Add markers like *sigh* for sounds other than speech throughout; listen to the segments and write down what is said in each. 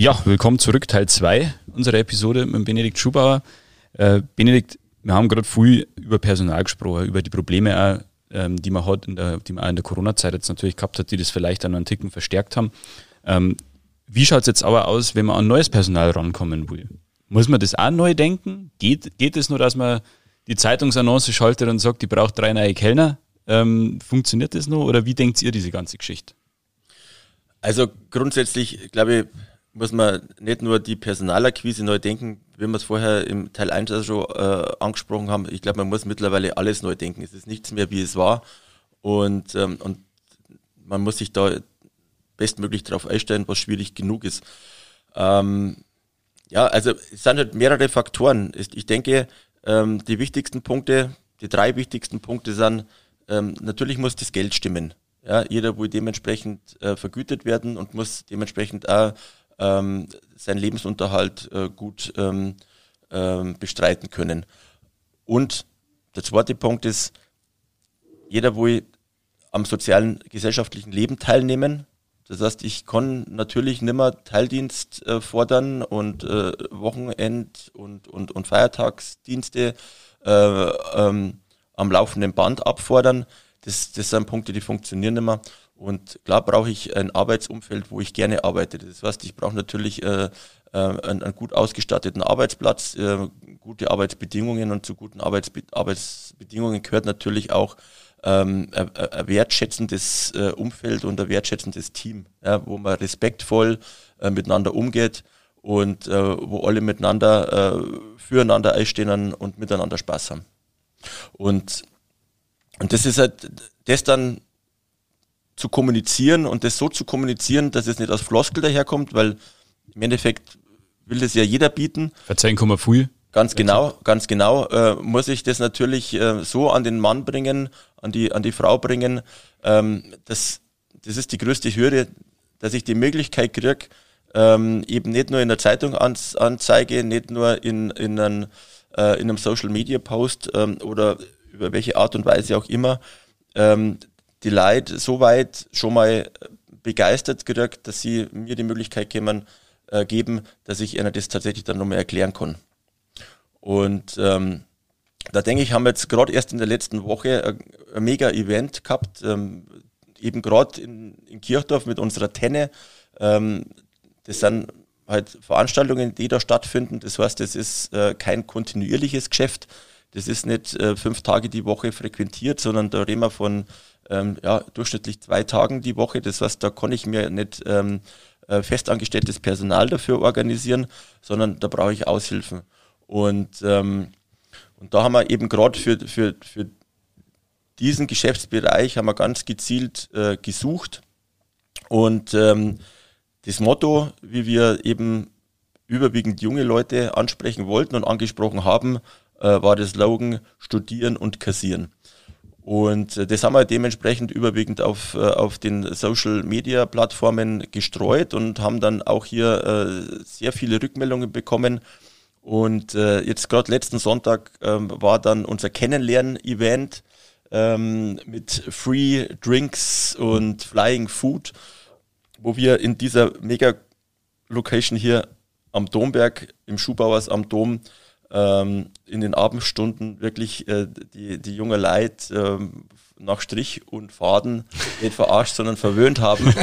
Ja, willkommen zurück, Teil 2 unserer Episode mit Benedikt Schubauer. Äh, Benedikt, wir haben gerade viel über Personal gesprochen, über die Probleme, auch, ähm, die man hat, in der, die man auch in der Corona-Zeit jetzt natürlich gehabt hat, die das vielleicht an einen Ticken verstärkt haben. Ähm, wie schaut es jetzt aber aus, wenn man an neues Personal rankommen will? Muss man das auch neu denken? Geht, geht es nur, dass man die Zeitungsannonce schaltet und sagt, die braucht drei neue Kellner? Ähm, funktioniert das noch oder wie denkt ihr diese ganze Geschichte? Also grundsätzlich, glaube ich, muss man nicht nur die Personalakquise neu denken, wie wir es vorher im Teil 1 also schon äh, angesprochen haben. Ich glaube, man muss mittlerweile alles neu denken. Es ist nichts mehr, wie es war. Und, ähm, und man muss sich da bestmöglich darauf einstellen, was schwierig genug ist. Ähm, ja, also es sind halt mehrere Faktoren. Ich denke, ähm, die wichtigsten Punkte, die drei wichtigsten Punkte sind, ähm, natürlich muss das Geld stimmen. Ja, jeder will dementsprechend äh, vergütet werden und muss dementsprechend auch ähm, seinen Lebensunterhalt äh, gut ähm, ähm, bestreiten können. Und der zweite Punkt ist, jeder will am sozialen, gesellschaftlichen Leben teilnehmen. Das heißt, ich kann natürlich nimmer Teildienst äh, fordern und äh, Wochenend- und, und, und Feiertagsdienste äh, ähm, am laufenden Band abfordern. Das, das sind Punkte, die funktionieren immer. Und klar brauche ich ein Arbeitsumfeld, wo ich gerne arbeite. Das heißt, ich brauche natürlich äh, äh, einen, einen, gut ausgestatteten Arbeitsplatz, äh, gute Arbeitsbedingungen und zu guten Arbeitsbe Arbeitsbedingungen gehört natürlich auch ähm, ein, ein wertschätzendes äh, Umfeld und ein wertschätzendes Team, ja, wo man respektvoll äh, miteinander umgeht und äh, wo alle miteinander füreinander einstehen und miteinander Spaß haben. Und, und das ist halt das dann zu kommunizieren und das so zu kommunizieren, dass es nicht aus Floskel daherkommt, weil im Endeffekt will das ja jeder bieten. Verzeihen kann man viel. Ganz genau, ganz genau. Äh, muss ich das natürlich äh, so an den Mann bringen, an die, an die Frau bringen. Ähm, das, das ist die größte Hürde, dass ich die Möglichkeit kriege, ähm, eben nicht nur in der Zeitung ans, anzeige, nicht nur in, in, einen, äh, in einem Social Media Post ähm, oder über welche Art und Weise auch immer, ähm, die Leute so weit schon mal begeistert gekriegt, dass sie mir die Möglichkeit kämen, äh, geben, dass ich ihnen das tatsächlich dann nochmal erklären kann. Und ähm, da denke ich, haben wir jetzt gerade erst in der letzten Woche ein, ein mega Event gehabt, ähm, eben gerade in, in Kirchdorf mit unserer Tenne. Ähm, das sind halt Veranstaltungen, die da stattfinden. Das heißt, das ist äh, kein kontinuierliches Geschäft. Das ist nicht äh, fünf Tage die Woche frequentiert, sondern da reden wir von ähm, ja, durchschnittlich zwei Tagen die Woche. Das heißt, da kann ich mir nicht ähm, äh, festangestelltes Personal dafür organisieren, sondern da brauche ich Aushilfen. Und, ähm, und da haben wir eben gerade für, für, für diesen Geschäftsbereich haben wir ganz gezielt äh, gesucht. Und ähm, das Motto, wie wir eben überwiegend junge Leute ansprechen wollten und angesprochen haben, äh, war das Slogan Studieren und Kassieren. Und äh, das haben wir dementsprechend überwiegend auf, äh, auf den Social Media Plattformen gestreut und haben dann auch hier äh, sehr viele Rückmeldungen bekommen. Und äh, jetzt gerade letzten Sonntag ähm, war dann unser Kennenlernen-Event ähm, mit Free Drinks und Flying Food, wo wir in dieser Mega-Location hier am Domberg, im Schuhbauers am Dom, ähm, in den Abendstunden wirklich äh, die, die junge Leid ähm, nach Strich und Faden *laughs* nicht verarscht, sondern verwöhnt haben.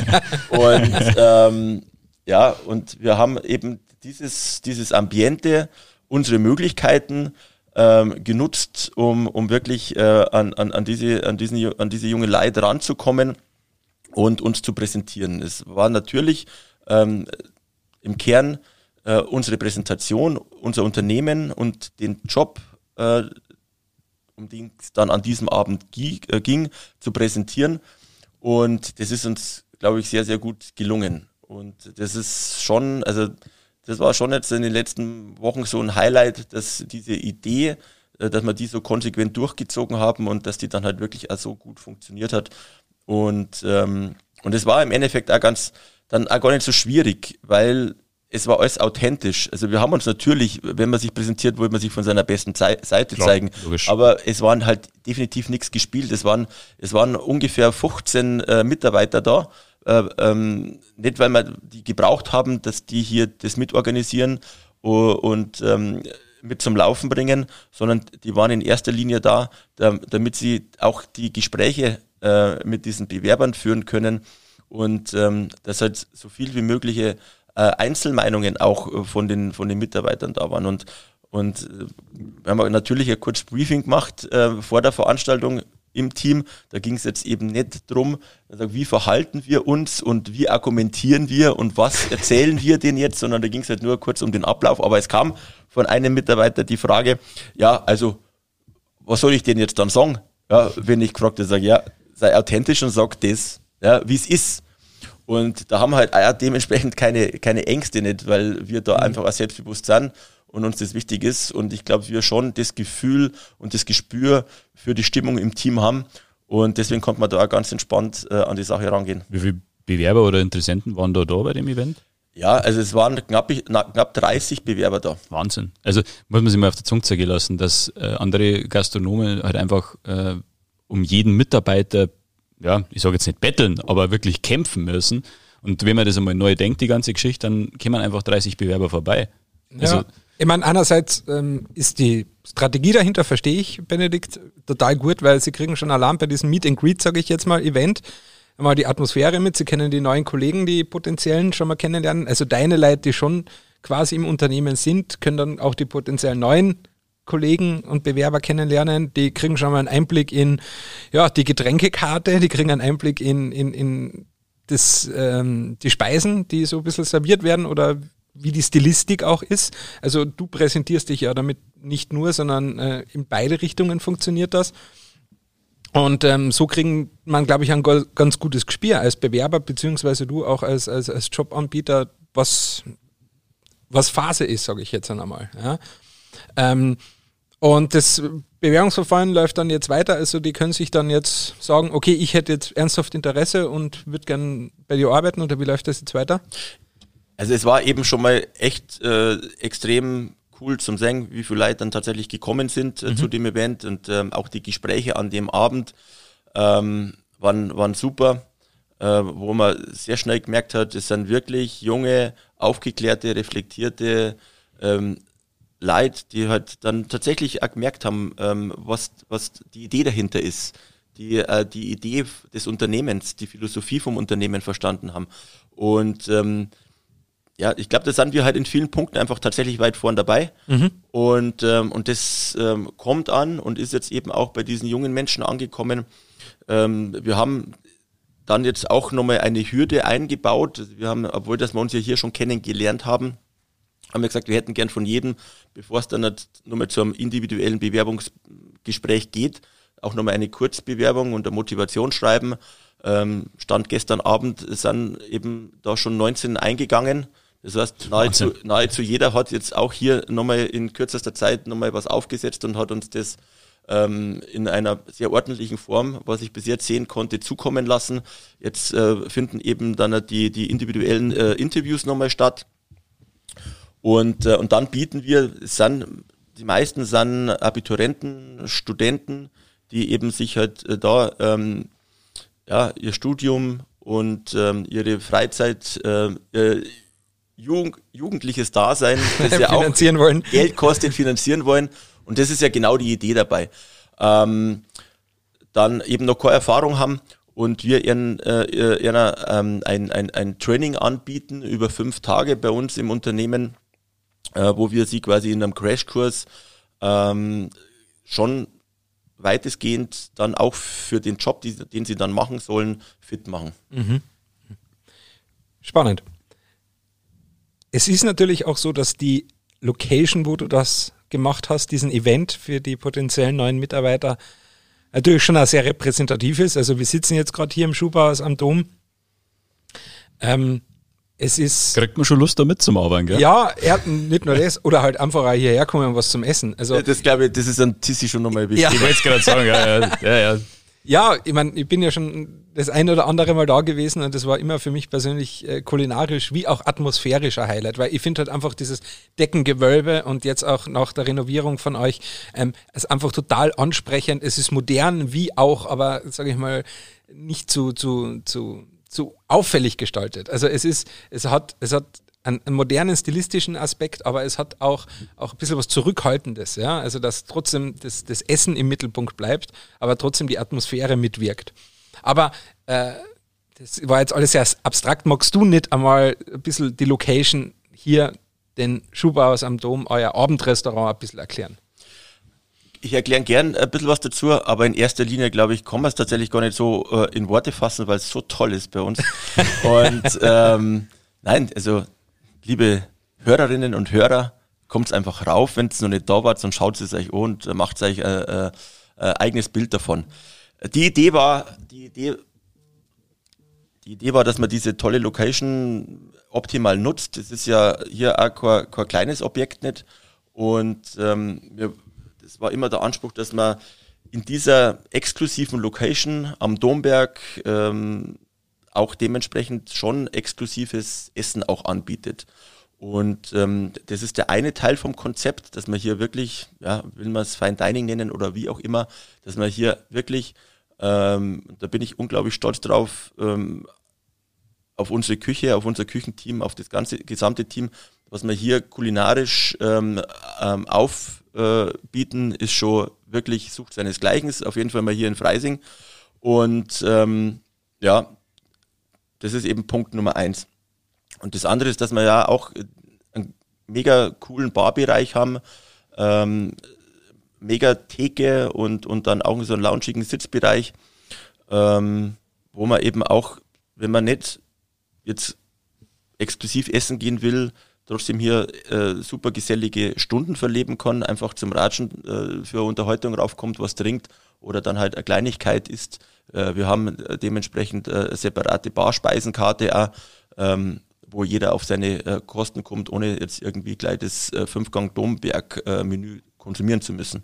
und ähm, ja, und wir haben eben dieses, dieses Ambiente, unsere Möglichkeiten ähm, genutzt, um, um wirklich äh, an, an, an, diese, an, diesen, an diese junge Leid ranzukommen und uns zu präsentieren. Es war natürlich ähm, im Kern äh, unsere Präsentation, unser Unternehmen und den Job, äh, um den es dann an diesem Abend äh, ging, zu präsentieren. Und das ist uns, glaube ich, sehr, sehr gut gelungen. Und das ist schon, also das war schon jetzt in den letzten Wochen so ein Highlight, dass diese Idee, äh, dass wir die so konsequent durchgezogen haben und dass die dann halt wirklich auch so gut funktioniert hat. Und ähm, und es war im Endeffekt auch ganz, dann auch gar nicht so schwierig, weil es war alles authentisch. Also wir haben uns natürlich, wenn man sich präsentiert, wollte man sich von seiner besten Seite Klar, zeigen. Logisch. Aber es waren halt definitiv nichts gespielt. Es waren, es waren ungefähr 15 äh, Mitarbeiter da, äh, ähm, nicht weil wir die gebraucht haben, dass die hier das mitorganisieren und ähm, mit zum Laufen bringen, sondern die waren in erster Linie da, damit sie auch die Gespräche äh, mit diesen Bewerbern führen können und ähm, dass halt so viel wie mögliche äh, Einzelmeinungen auch von den, von den Mitarbeitern da waren. Und, und äh, wir haben natürlich ein kurzes Briefing gemacht äh, vor der Veranstaltung im Team. Da ging es jetzt eben nicht drum, wie verhalten wir uns und wie argumentieren wir und was erzählen wir denn jetzt, sondern da ging es halt nur kurz um den Ablauf. Aber es kam von einem Mitarbeiter die Frage, ja, also was soll ich denn jetzt dann sagen? Ja, wenn ich gefragt sage ja, sei authentisch und sag das, ja, wie es ist. Und da haben wir halt auch dementsprechend keine, keine Ängste nicht, weil wir da mhm. einfach auch selbstbewusst sind und uns das wichtig ist. Und ich glaube, wir schon das Gefühl und das Gespür für die Stimmung im Team haben. Und deswegen konnte man da auch ganz entspannt äh, an die Sache rangehen. Wie viele Bewerber oder Interessenten waren da da bei dem Event? Ja, also es waren knapp, knapp 30 Bewerber da. Wahnsinn. Also muss man sich mal auf der Zunge zergehen lassen, dass äh, andere Gastronomen halt einfach äh, um jeden Mitarbeiter, ja, ich sage jetzt nicht betteln, aber wirklich kämpfen müssen. Und wenn man das einmal neu denkt, die ganze Geschichte, dann kommen einfach 30 Bewerber vorbei. Also, ja. Ich meine, einerseits ähm, ist die Strategie dahinter, verstehe ich, Benedikt, total gut, weil sie kriegen schon Alarm bei diesem Meet and Greet, sage ich jetzt mal, Event, mal die Atmosphäre mit, sie kennen die neuen Kollegen, die potenziellen schon mal kennenlernen. Also deine Leute, die schon quasi im Unternehmen sind, können dann auch die potenziellen neuen Kollegen und Bewerber kennenlernen. Die kriegen schon mal einen Einblick in ja, die Getränkekarte, die kriegen einen Einblick in, in, in das, ähm, die Speisen, die so ein bisschen serviert werden oder wie die Stilistik auch ist. Also du präsentierst dich ja damit nicht nur, sondern äh, in beide Richtungen funktioniert das. Und ähm, so kriegen man, glaube ich, ein ganz gutes Gespür als Bewerber, beziehungsweise du auch als, als, als Jobanbieter, was, was Phase ist, sage ich jetzt einmal. Ja. Ähm, und das Bewerbungsverfahren läuft dann jetzt weiter. Also die können sich dann jetzt sagen, okay, ich hätte jetzt ernsthaft Interesse und würde gern bei dir arbeiten oder wie läuft das jetzt weiter? Also es war eben schon mal echt äh, extrem cool zum sehen, wie viele Leute dann tatsächlich gekommen sind äh, mhm. zu dem Event und ähm, auch die Gespräche an dem Abend ähm, waren, waren super, äh, wo man sehr schnell gemerkt hat, es sind wirklich junge, aufgeklärte, reflektierte ähm, Leute, die halt dann tatsächlich auch gemerkt haben, ähm, was, was die Idee dahinter ist, die äh, die Idee des Unternehmens, die Philosophie vom Unternehmen verstanden haben und ähm, ja, ich glaube, da sind wir halt in vielen Punkten einfach tatsächlich weit vorn dabei. Mhm. Und, ähm, und das ähm, kommt an und ist jetzt eben auch bei diesen jungen Menschen angekommen. Ähm, wir haben dann jetzt auch nochmal eine Hürde eingebaut. Wir haben, obwohl dass wir uns ja hier schon kennengelernt haben, haben wir gesagt, wir hätten gern von jedem, bevor es dann nicht nochmal zum individuellen Bewerbungsgespräch geht, auch nochmal eine Kurzbewerbung und ein Motivationsschreiben. Ähm, Stand gestern Abend sind eben da schon 19 eingegangen. Das heißt, nahezu, nahezu jeder hat jetzt auch hier nochmal in kürzester Zeit nochmal was aufgesetzt und hat uns das ähm, in einer sehr ordentlichen Form, was ich bis jetzt sehen konnte, zukommen lassen. Jetzt äh, finden eben dann die, die individuellen äh, Interviews nochmal statt. Und, äh, und dann bieten wir, sind, die meisten sind Abiturienten, Studenten, die eben sich halt äh, da ähm, ja, ihr Studium und ähm, ihre Freizeit äh, äh Jugend, jugendliches Dasein, *laughs* das ja auch wollen. Geld kostet, finanzieren wollen. Und das ist ja genau die Idee dabei. Ähm, dann eben noch keine Erfahrung haben und wir ihren, äh, ihren, ähm, ein, ein, ein Training anbieten über fünf Tage bei uns im Unternehmen, äh, wo wir sie quasi in einem Crashkurs ähm, schon weitestgehend dann auch für den Job, die, den sie dann machen sollen, fit machen. Mhm. Spannend. Es ist natürlich auch so, dass die Location, wo du das gemacht hast, diesen Event für die potenziellen neuen Mitarbeiter, natürlich schon auch sehr repräsentativ ist. Also wir sitzen jetzt gerade hier im Schuhbauhaus am Dom. Ähm, es ist. Kriegt man schon Lust, da mitzuarbeiten, gell? Ja, er, nicht nur das, oder halt einfach auch hierher kommen und was zum Essen. Also, das glaube ich, das ist ein Tissi schon nochmal wichtig. Ja. Ich wollte es gerade sagen, ja, ja, ja, ja. Ja, ich meine, ich bin ja schon das ein oder andere Mal da gewesen und das war immer für mich persönlich äh, kulinarisch wie auch atmosphärischer Highlight, weil ich finde halt einfach dieses Deckengewölbe und jetzt auch nach der Renovierung von euch ähm, ist einfach total ansprechend. Es ist modern wie auch, aber sage ich mal nicht zu, zu, zu zu auffällig gestaltet. Also es ist, es hat, es hat einen, einen, modernen stilistischen Aspekt, aber es hat auch, auch ein bisschen was Zurückhaltendes, ja. Also dass trotzdem das, das Essen im Mittelpunkt bleibt, aber trotzdem die Atmosphäre mitwirkt. Aber äh, das war jetzt alles sehr abstrakt. Magst du nicht einmal ein bisschen die Location hier, den Schuhbauers am Dom, euer Abendrestaurant ein bisschen erklären? Ich erkläre gern ein bisschen was dazu, aber in erster Linie, glaube ich, kann man es tatsächlich gar nicht so äh, in Worte fassen, weil es so toll ist bei uns. *laughs* und ähm, nein, also liebe Hörerinnen und Hörer, kommt es einfach rauf, wenn es noch nicht da war, dann schaut es euch an und macht euch ein äh, äh, eigenes Bild davon. Die Idee war, die Idee, die Idee war, dass man diese tolle Location optimal nutzt. Das ist ja hier auch kein, kein kleines Objekt nicht. Und ähm, wir, das war immer der Anspruch, dass man in dieser exklusiven Location am Domberg ähm, auch dementsprechend schon exklusives Essen auch anbietet. Und ähm, das ist der eine Teil vom Konzept, dass man hier wirklich, ja, will man es Fine Dining nennen oder wie auch immer, dass man hier wirklich, ähm, da bin ich unglaublich stolz drauf, ähm, auf unsere Küche, auf unser Küchenteam, auf das ganze gesamte Team, was wir hier kulinarisch ähm, ähm, aufbieten, ist schon wirklich sucht seinesgleichen. Auf jeden Fall mal hier in Freising. Und ähm, ja, das ist eben Punkt Nummer eins. Und das andere ist, dass wir ja auch einen mega coolen Barbereich haben, ähm, mega Theke und, und dann auch so einen launchigen Sitzbereich, ähm, wo man eben auch, wenn man nicht jetzt exklusiv essen gehen will, trotzdem hier äh, super gesellige Stunden verleben kann, einfach zum Ratschen äh, für Unterhaltung raufkommt, was trinkt oder dann halt eine Kleinigkeit ist. Äh, wir haben äh, dementsprechend äh, separate Barspeisenkarte auch, ähm, wo jeder auf seine äh, Kosten kommt, ohne jetzt irgendwie gleich das äh, Fünfgang-Domberg-Menü konsumieren zu müssen.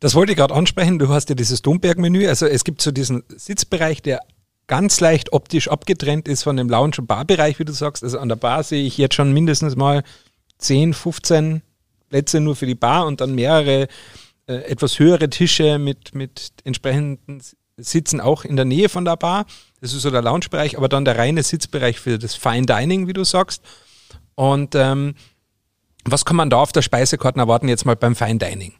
Das wollte ich gerade ansprechen. Du hast ja dieses Domberg-Menü. Also es gibt so diesen Sitzbereich, der ganz leicht optisch abgetrennt ist von dem Lounge- und Barbereich, wie du sagst. Also an der Bar sehe ich jetzt schon mindestens mal 10, 15 Plätze nur für die Bar und dann mehrere äh, etwas höhere Tische mit, mit entsprechenden Sitzen auch in der Nähe von der Bar. Das ist so der Lounge-Bereich, aber dann der reine Sitzbereich für das Fine Dining, wie du sagst. Und ähm, was kann man da auf der Speisekarte erwarten jetzt mal beim Fine Dining?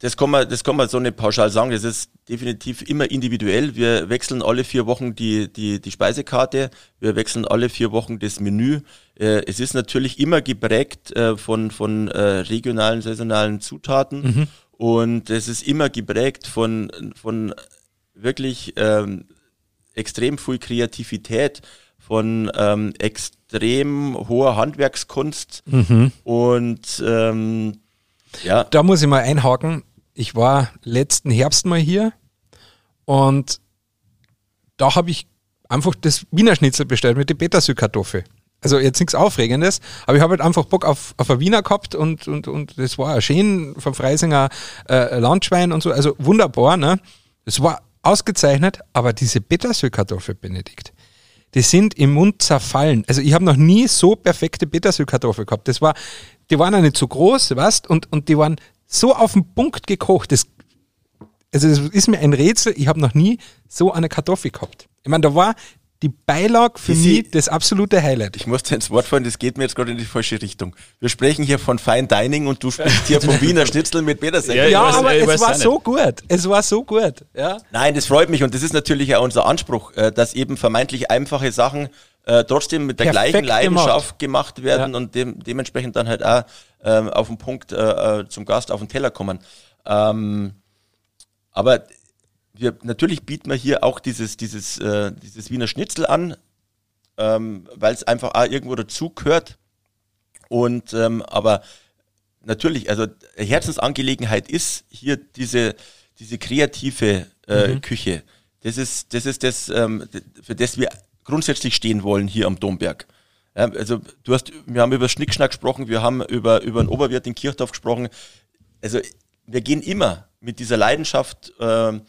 Das kann, man, das kann man so nicht pauschal sagen. Das ist definitiv immer individuell. Wir wechseln alle vier Wochen die, die, die Speisekarte. Wir wechseln alle vier Wochen das Menü. Äh, es ist natürlich immer geprägt äh, von, von äh, regionalen, saisonalen Zutaten. Mhm. Und es ist immer geprägt von, von wirklich ähm, extrem viel Kreativität, von ähm, extrem hoher Handwerkskunst. Mhm. Und ähm, ja. Da muss ich mal einhaken ich war letzten Herbst mal hier und da habe ich einfach das Wiener Schnitzel bestellt mit den Petersilkartoffel. Also jetzt nichts Aufregendes, aber ich habe halt einfach Bock auf, auf ein Wiener gehabt und, und, und das war schön vom Freisinger äh, Landschwein und so, also wunderbar, ne? Das war ausgezeichnet, aber diese Petersilkartoffel, Benedikt, die sind im Mund zerfallen. Also ich habe noch nie so perfekte Petersilkartoffel gehabt. Das war, die waren ja nicht so groß, weißt, und, und die waren so auf den Punkt gekocht. Das, also das ist mir ein Rätsel. Ich habe noch nie so eine Kartoffel gehabt. Ich meine, da war die Beilage für Sie, mich das absolute Highlight. Ich muss dir ins Wort fallen, das geht mir jetzt gerade in die falsche Richtung. Wir sprechen hier von Fine Dining und du sprichst hier vom Wiener Schnitzel mit Petersen. Ja, ja weiß, aber es war so gut. Es war so gut. Ja. Nein, das freut mich und das ist natürlich auch unser Anspruch, äh, dass eben vermeintlich einfache Sachen äh, trotzdem mit der Perfekt gleichen Leidenschaft gemacht, gemacht werden ja. und dem, dementsprechend dann halt auch ähm, auf den Punkt äh, äh, zum Gast auf den Teller kommen. Ähm, aber wir, natürlich bieten wir hier auch dieses, dieses, äh, dieses Wiener Schnitzel an, ähm, weil es einfach auch irgendwo dazu gehört. Und ähm, aber natürlich, also Herzensangelegenheit ist hier diese, diese kreative äh, mhm. Küche. Das ist, das ist das, ähm, für das wir grundsätzlich stehen wollen hier am Domberg. Ja, also du hast, wir haben über Schnickschnack gesprochen, wir haben über, über einen Oberwirt in Kirchdorf gesprochen. Also wir gehen immer mit dieser Leidenschaft äh, an,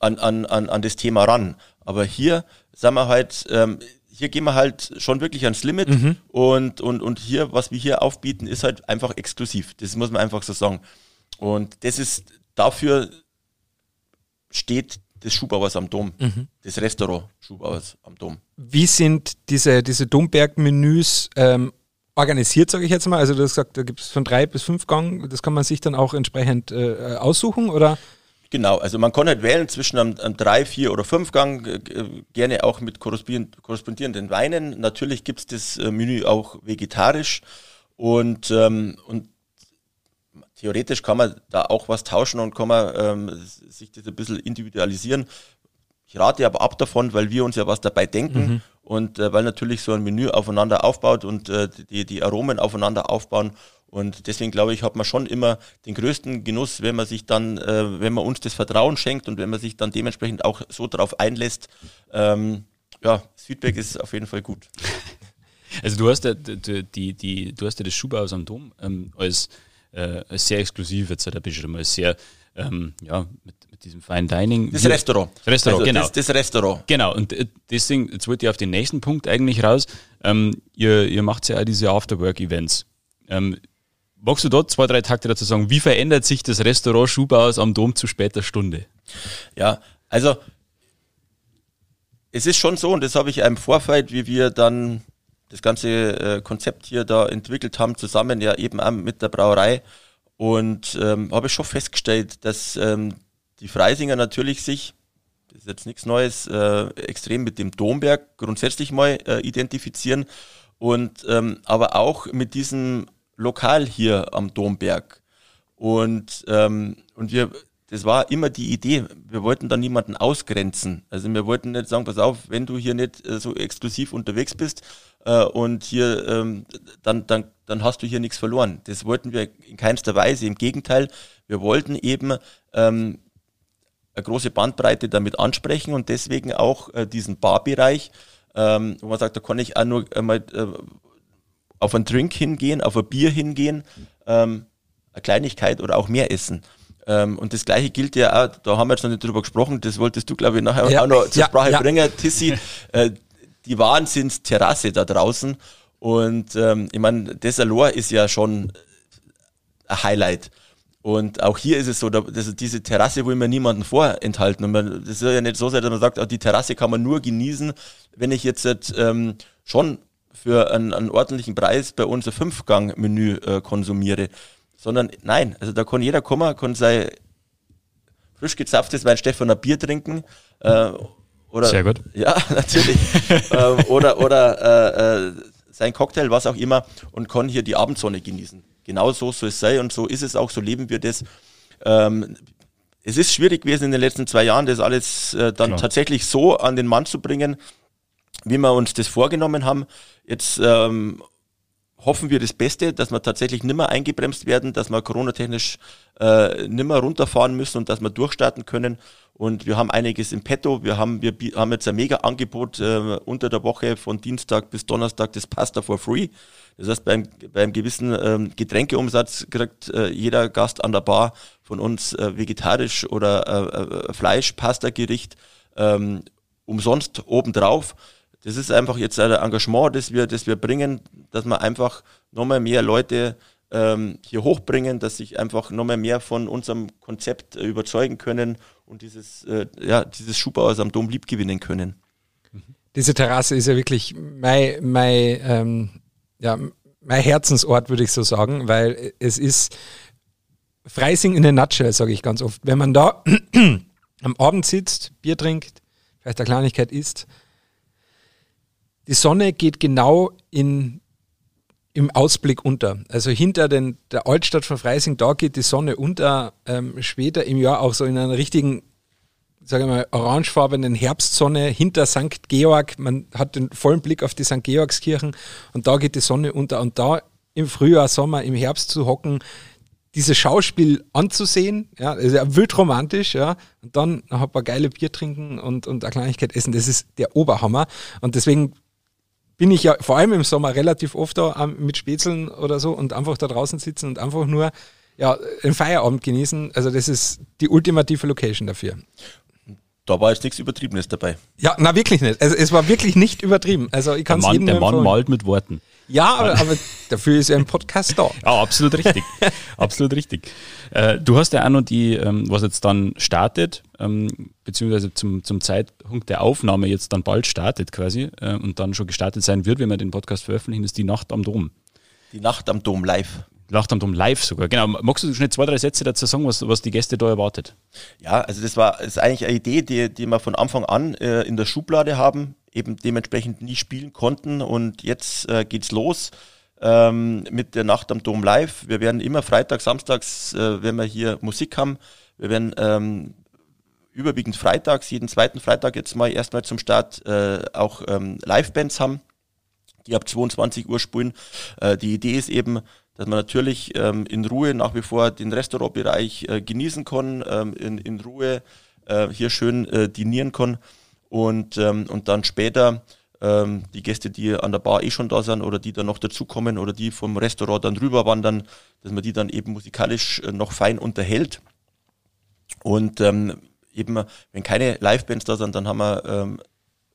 an, an, an das Thema ran. Aber hier sagen wir halt, ähm, hier gehen wir halt schon wirklich ans Limit mhm. und, und, und hier, was wir hier aufbieten, ist halt einfach exklusiv. Das muss man einfach so sagen. Und das ist, dafür steht des Schuhbauers am Dom, mhm. des Restaurant Schuhbauers am Dom. Wie sind diese, diese Domberg-Menüs ähm, organisiert, sage ich jetzt mal? Also du hast gesagt, da gibt es von drei bis fünf Gang, das kann man sich dann auch entsprechend äh, aussuchen, oder? Genau, also man kann halt wählen zwischen einem, einem drei, vier oder fünf Gang, äh, gerne auch mit korrespondierenden Weinen. Natürlich gibt es das äh, Menü auch vegetarisch und, ähm, und theoretisch kann man da auch was tauschen und kann man ähm, sich das ein bisschen individualisieren. Ich rate aber ab davon, weil wir uns ja was dabei denken mhm. und äh, weil natürlich so ein Menü aufeinander aufbaut und äh, die, die Aromen aufeinander aufbauen. Und deswegen glaube ich, hat man schon immer den größten Genuss, wenn man sich dann, äh, wenn man uns das Vertrauen schenkt und wenn man sich dann dementsprechend auch so darauf einlässt. Ähm, ja, das Feedback ist auf jeden Fall gut. *laughs* Also du hast ja die, die, du hast ja das Schuhbauhaus am Dom ähm, als, äh, sehr exklusiv jetzt da beschrieben, als sehr ähm, ja, mit, mit diesem Fine Dining. Das Restaurant. Das Restaurant, also genau. Das, das, Restaurant. Genau, und äh, deswegen, jetzt wollte ich auf den nächsten Punkt eigentlich raus. Ähm, ihr, ihr macht ja auch diese Afterwork-Events. Ähm, magst du dort zwei, drei Takte dazu sagen? Wie verändert sich das Restaurant Schuhbauers am Dom zu später Stunde? Ja, also es ist schon so, und das habe ich im Vorfeld, wie wir dann das ganze äh, Konzept hier da entwickelt haben, zusammen ja eben auch mit der Brauerei. Und ähm, habe schon festgestellt, dass ähm, die Freisinger natürlich sich, das ist jetzt nichts Neues, äh, extrem mit dem Domberg grundsätzlich mal äh, identifizieren und ähm, aber auch mit diesem Lokal hier am Domberg. Und, ähm, und wir, das war immer die Idee. Wir wollten da niemanden ausgrenzen. Also wir wollten nicht sagen, pass auf, wenn du hier nicht äh, so exklusiv unterwegs bist äh, und hier, ähm, dann, dann, dann hast du hier nichts verloren. Das wollten wir in keinster Weise. Im Gegenteil, wir wollten eben ähm, eine große Bandbreite damit ansprechen und deswegen auch äh, diesen Barbereich, ähm, wo man sagt, da kann ich auch nur einmal äh, auf einen Drink hingehen, auf ein Bier hingehen, ähm, eine Kleinigkeit oder auch mehr essen. Ähm, und das gleiche gilt ja auch, da haben wir jetzt noch nicht drüber gesprochen, das wolltest du, glaube ich, nachher ja, auch noch zur ja, Sprache ja. bringen, *laughs* Tissi. Äh, die Wahnsinns-Terrasse da draußen. Und ähm, ich meine, das Alor ist ja schon ein Highlight. Und auch hier ist es so, dass diese Terrasse will man niemanden vorenthalten. Und man, das soll ja nicht so sein, dass man sagt, oh, die Terrasse kann man nur genießen, wenn ich jetzt ähm, schon für einen, einen ordentlichen Preis bei uns ein Fünfgang-Menü äh, konsumiere. Sondern nein, also da kann jeder kommen, kann sein frisch gezapftes Weinstefan Bier trinken. Äh, oder, Sehr gut. Ja, *laughs* natürlich. ähm, oder oder äh, äh, sein Cocktail, was auch immer, und kann hier die Abendsonne genießen. Genau so soll es sein und so ist es auch, so leben wir das. Ähm, es ist schwierig gewesen in den letzten zwei Jahren, das alles äh, dann Klar. tatsächlich so an den Mann zu bringen, wie wir uns das vorgenommen haben. Jetzt ähm, hoffen wir das Beste, dass wir tatsächlich nimmer eingebremst werden, dass wir coronatechnisch äh, nimmer runterfahren müssen und dass wir durchstarten können. Und wir haben einiges im Petto. Wir haben, wir haben jetzt ein mega Angebot äh, unter der Woche von Dienstag bis Donnerstag das Pasta for free. Das heißt, beim, beim gewissen ähm, Getränkeumsatz kriegt äh, jeder Gast an der Bar von uns äh, vegetarisch oder äh, äh, Fleisch-Pasta-Gericht ähm, umsonst obendrauf das ist einfach jetzt ein Engagement, das wir, das wir bringen, dass wir einfach nochmal mehr Leute ähm, hier hochbringen, dass sich einfach nochmal mehr von unserem Konzept äh, überzeugen können und dieses, äh, ja, dieses Schuhbauers am Dom lieb gewinnen können. Diese Terrasse ist ja wirklich mein, mein, ähm, ja, mein Herzensort, würde ich so sagen, weil es ist Freising in a nutshell, sage ich ganz oft. Wenn man da *clears throat* am Abend sitzt, Bier trinkt, vielleicht eine Kleinigkeit isst, die Sonne geht genau in, im Ausblick unter. Also hinter den, der Altstadt von Freising, da geht die Sonne unter. Ähm, später im Jahr auch so in einer richtigen, sage ich mal, orangefarbenen Herbstsonne hinter St. Georg. Man hat den vollen Blick auf die St. Georgskirchen und da geht die Sonne unter. Und da im Frühjahr, Sommer, im Herbst zu hocken, dieses Schauspiel anzusehen, ja, ist ja wild romantisch, ja, und dann noch ein paar geile Bier trinken und, und eine Kleinigkeit essen, das ist der Oberhammer. Und deswegen bin ich ja vor allem im Sommer relativ oft da mit Spätzeln oder so und einfach da draußen sitzen und einfach nur ja, einen Feierabend genießen. Also das ist die ultimative Location dafür. Da war jetzt nichts Übertriebenes dabei. Ja, na wirklich nicht. Also es war wirklich nicht übertrieben. Also ich kann es jedem Der Mann malt mit Worten. Ja, aber, aber dafür ist ja ein Podcast da. Ja, absolut richtig. absolut richtig. Äh, du hast ja auch noch die, ähm, was jetzt dann startet, ähm, beziehungsweise zum, zum Zeitpunkt der Aufnahme jetzt dann bald startet quasi äh, und dann schon gestartet sein wird, wenn wir den Podcast veröffentlichen, ist die Nacht am Dom. Die Nacht am Dom live. Nacht am Dom live sogar. Genau. Magst du schnell zwei, drei Sätze dazu sagen, was, was die Gäste da erwartet? Ja, also das war das ist eigentlich eine Idee, die, die wir von Anfang an äh, in der Schublade haben, eben dementsprechend nie spielen konnten und jetzt äh, geht's los ähm, mit der Nacht am Dom live. Wir werden immer Freitag, Samstags, äh, wenn wir hier Musik haben, wir werden ähm, überwiegend freitags, jeden zweiten Freitag jetzt mal erstmal zum Start äh, auch ähm, Live-Bands haben, die ab 22 Uhr spielen. Äh, die Idee ist eben, dass man natürlich ähm, in Ruhe nach wie vor den Restaurantbereich äh, genießen kann, ähm, in, in Ruhe äh, hier schön äh, dinieren kann und, ähm, und dann später ähm, die Gäste, die an der Bar eh schon da sind oder die dann noch dazukommen oder die vom Restaurant dann rüber wandern, dass man die dann eben musikalisch äh, noch fein unterhält. Und ähm, eben, wenn keine Livebands da sind, dann haben wir ähm,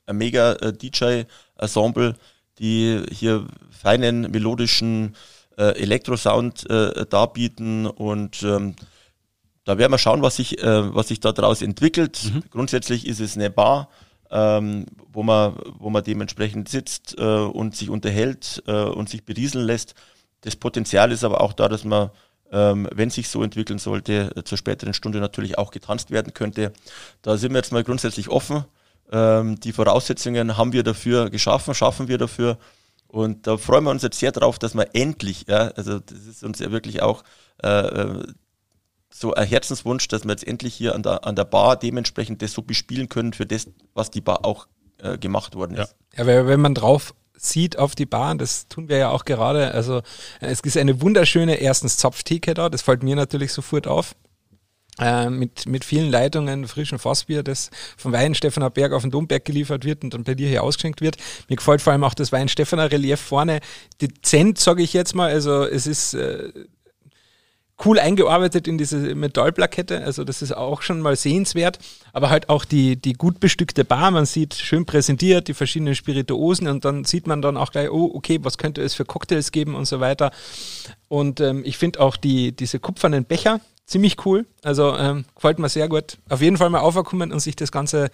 ein mega äh, DJ-Ensemble, die hier feinen melodischen äh, Elektrosound äh, darbieten und ähm, da werden wir schauen, was sich, äh, was sich daraus entwickelt. Mhm. Grundsätzlich ist es eine Bar, ähm, wo, man, wo man dementsprechend sitzt äh, und sich unterhält äh, und sich berieseln lässt. Das Potenzial ist aber auch da, dass man, ähm, wenn sich so entwickeln sollte, äh, zur späteren Stunde natürlich auch getanzt werden könnte. Da sind wir jetzt mal grundsätzlich offen. Ähm, die Voraussetzungen haben wir dafür geschaffen, schaffen wir dafür. Und da freuen wir uns jetzt sehr drauf, dass wir endlich, ja, also das ist uns ja wirklich auch äh, äh, so ein Herzenswunsch, dass wir jetzt endlich hier an der, an der Bar dementsprechend das so bespielen können für das, was die Bar auch äh, gemacht worden ist. Ja, weil wenn man drauf sieht auf die Bar, das tun wir ja auch gerade, also es ist eine wunderschöne erstens Zapftheke da, das fällt mir natürlich sofort auf. Äh, mit, mit vielen Leitungen, frischem Fassbier, das vom Weinstephaner Berg auf den Domberg geliefert wird und dann bei dir hier ausgeschenkt wird. Mir gefällt vor allem auch das Weinstephaner Relief vorne dezent, sage ich jetzt mal. Also es ist äh, cool eingearbeitet in diese Metallplakette, also das ist auch schon mal sehenswert, aber halt auch die, die gut bestückte Bar, man sieht schön präsentiert die verschiedenen Spirituosen und dann sieht man dann auch gleich, oh, okay, was könnte es für Cocktails geben und so weiter. Und ähm, ich finde auch die, diese kupfernen Becher ziemlich cool, also ähm, gefällt mir sehr gut. Auf jeden Fall mal aufkommen und sich das Ganze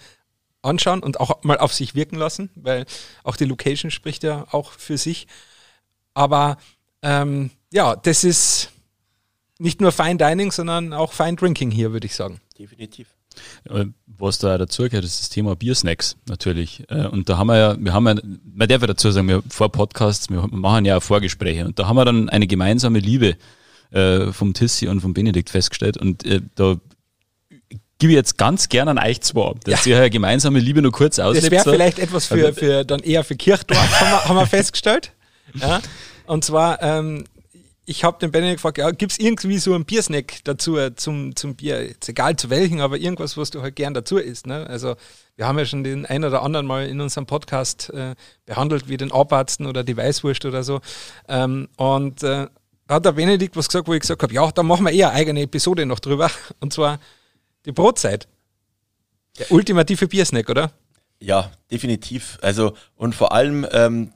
anschauen und auch mal auf sich wirken lassen, weil auch die Location spricht ja auch für sich. Aber ähm, ja, das ist nicht nur Fine Dining, sondern auch Fine Drinking hier, würde ich sagen. Definitiv. Was da dazu gehört, ist das Thema Biersnacks natürlich. Äh, und da haben wir ja, wir haben ja, man darf ja dazu sagen, wir vor Podcasts, wir machen ja auch Vorgespräche und da haben wir dann eine gemeinsame Liebe äh, vom Tissi und vom Benedikt festgestellt und äh, da gebe ich jetzt ganz gerne an euch zwei ab, dass ja. ihr eine gemeinsame Liebe nur kurz auslebt. Das wäre vielleicht etwas für, also für dann eher für Kirchdorf, haben, wir, haben wir festgestellt. *laughs* Ja. Und zwar ähm, ich habe den Benedikt gefragt, ja, gibt es irgendwie so einen Biersnack dazu äh, zum, zum Bier? Jetzt egal zu welchen, aber irgendwas, was du halt gern dazu isst. Ne? Also wir haben ja schon den einen oder anderen mal in unserem Podcast äh, behandelt, wie den Abatzen oder die Weißwurst oder so. Ähm, und äh, da hat der Benedikt was gesagt, wo ich gesagt habe, ja, da machen wir eher eigene Episode noch drüber. *laughs* Und zwar die Brotzeit. Der ultimative Biersnack, oder? Ja, definitiv. Also und vor allem ähm,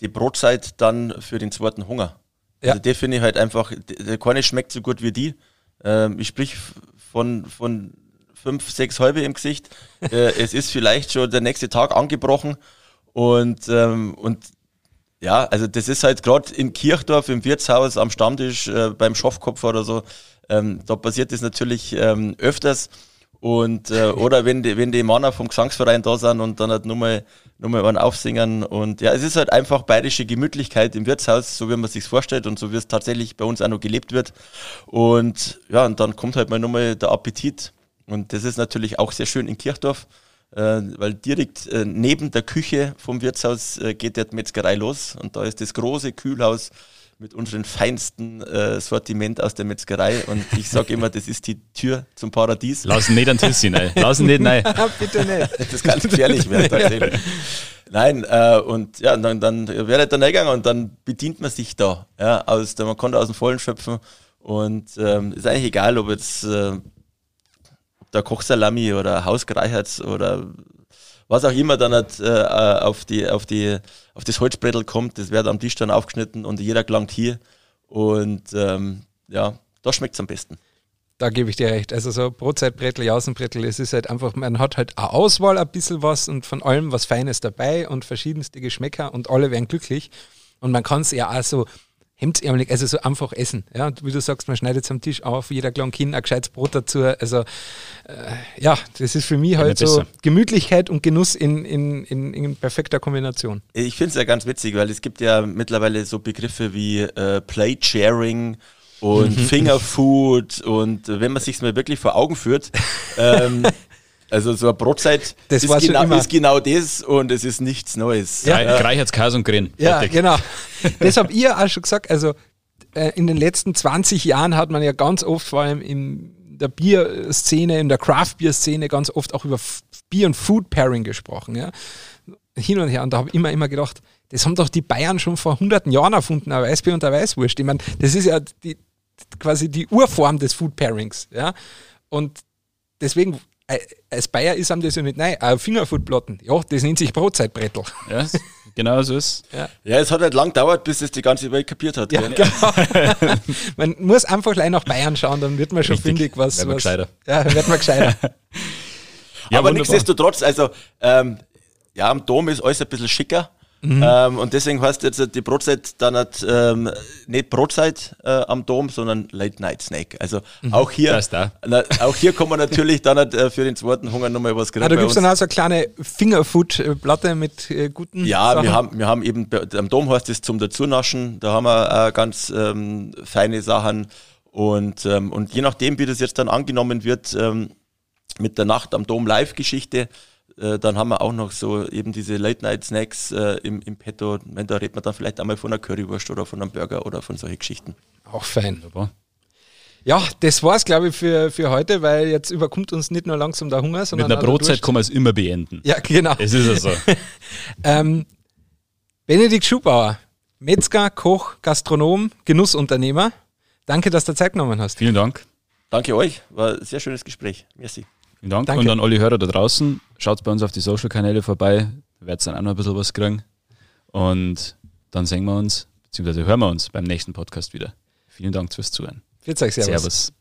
die Brotzeit dann für den zweiten Hunger. Ja. Also der finde ich halt einfach, der keine schmeckt so gut wie die. Ähm, ich sprich von, von fünf, sechs halbe im Gesicht. *laughs* äh, es ist vielleicht schon der nächste Tag angebrochen und, ähm, und ja, also das ist halt gerade in Kirchdorf im Wirtshaus am Stammtisch äh, beim Schafkopf oder so, ähm, da passiert das natürlich ähm, öfters. Und äh, oder wenn die, wenn die Männer vom Gesangsverein da sind und dann halt nur mal, nur mal einen aufsingen. Und ja, es ist halt einfach bayerische Gemütlichkeit im Wirtshaus, so wie man sich vorstellt und so wie es tatsächlich bei uns auch noch gelebt wird. Und ja, und dann kommt halt mal nochmal der Appetit. Und das ist natürlich auch sehr schön in Kirchdorf, äh, weil direkt äh, neben der Küche vom Wirtshaus äh, geht der Metzgerei los. Und da ist das große Kühlhaus mit unserem feinsten äh, Sortiment aus der Metzgerei. Und ich sage immer, das ist die Tür zum Paradies. Lassen nicht an Tisch hinein. *laughs* Lassen nicht nein. *laughs* Bitte nicht. Das kann gefährlich werden *laughs* tatsächlich. Nein, äh, und ja, dann, dann wäre dann eingegangen und dann bedient man sich da. Ja, aus, man konnte aus dem Vollen schöpfen. Und ähm, ist eigentlich egal, ob jetzt äh, ob der Kochsalami oder Hausgereicherts oder was auch immer dann halt, äh, auf, die, auf, die, auf das Holzbrettel kommt, das wird am Tisch dann aufgeschnitten und jeder gelangt hier. Und ähm, ja, da schmeckt es am besten. Da gebe ich dir recht. Also so Brotzeitbrettel, Jausenbrettel, es ist halt einfach, man hat halt eine Auswahl, ein bisschen was und von allem was Feines dabei und verschiedenste Geschmäcker und alle werden glücklich. Und man kann es ja auch so hemdsärmelig, also so einfach essen. Ja, und wie du sagst, man schneidet es am Tisch auf, jeder kleine Kind ein gescheites Brot dazu. Also äh, ja, das ist für mich halt so Gemütlichkeit und Genuss in, in, in, in perfekter Kombination. Ich finde es ja ganz witzig, weil es gibt ja mittlerweile so Begriffe wie äh, Plate Sharing und mhm. Fingerfood und wenn man sich mal wirklich vor Augen führt, *laughs* ähm, also so eine Brotzeit das ist, genau, ist genau das und es ist nichts Neues. Ja. ja. Greichert's Käse und Grin. Ja, genau. *laughs* das habe ich auch schon gesagt. Also äh, in den letzten 20 Jahren hat man ja ganz oft, vor allem in der Bierszene, in der Craft-Bier-Szene, ganz oft auch über Bier- und Food-Pairing gesprochen. Ja? Hin und her. Und da habe ich immer, immer gedacht, das haben doch die Bayern schon vor hunderten Jahren erfunden, ein Weißbier und ein Weißwurst. Ich meine, das ist ja die, quasi die Urform des Food Pairings. Ja? Und deswegen, als Bayer ist einem das ja nicht nein, ein Fingerfoodplatten. Ja, das nennt sich Brotzeitbrettel. Ja, genau so ist ja. ja, es hat halt lang gedauert, bis es die ganze Welt kapiert hat. Ja, genau. *laughs* man muss einfach gleich nach Bayern schauen, dann wird man schon findig, was. Wird man was, gescheiter. Ja, wird man gescheiter. *laughs* ja, aber nichtsdestotrotz, also ähm, ja, am Dom ist alles ein bisschen schicker. Mhm. Ähm, und deswegen heißt jetzt die Brotzeit dann nicht, ähm, nicht Brotzeit äh, am Dom, sondern Late Night Snack. Also mhm. auch hier, na, auch hier kann man natürlich dann nicht, äh, für den zweiten Hunger nochmal was kriegen. Ah, du gibst dann auch so eine kleine Fingerfood-Platte mit äh, guten. Ja, Sachen. wir haben, wir haben eben am Dom heißt es zum Dazunaschen. Da haben wir äh, ganz ähm, feine Sachen. Und, ähm, und je nachdem, wie das jetzt dann angenommen wird, ähm, mit der Nacht am Dom Live-Geschichte, äh, dann haben wir auch noch so eben diese Late-Night-Snacks äh, im, im Petto. Wenn, da redet man dann vielleicht einmal von einer Currywurst oder von einem Burger oder von solchen Geschichten. Auch fein. Wunderbar. Ja, das war's, glaube ich, für, für heute, weil jetzt überkommt uns nicht nur langsam der Hunger, sondern. Mit einer Brotzeit kann man es immer beenden. Ja, genau. Es ist ja so. *laughs* ähm, Benedikt Schubauer, Metzger, Koch, Gastronom, Genussunternehmer. Danke, dass du Zeit genommen hast. Vielen Dank. Danke euch. War ein sehr schönes Gespräch. Merci. Vielen Dank. Danke. Und an alle Hörer da draußen, schaut bei uns auf die Social-Kanäle vorbei. Da werdet dann auch noch ein bisschen was kriegen. Und dann sehen wir uns, beziehungsweise hören wir uns beim nächsten Podcast wieder. Vielen Dank fürs Zuhören. Servus. Servus.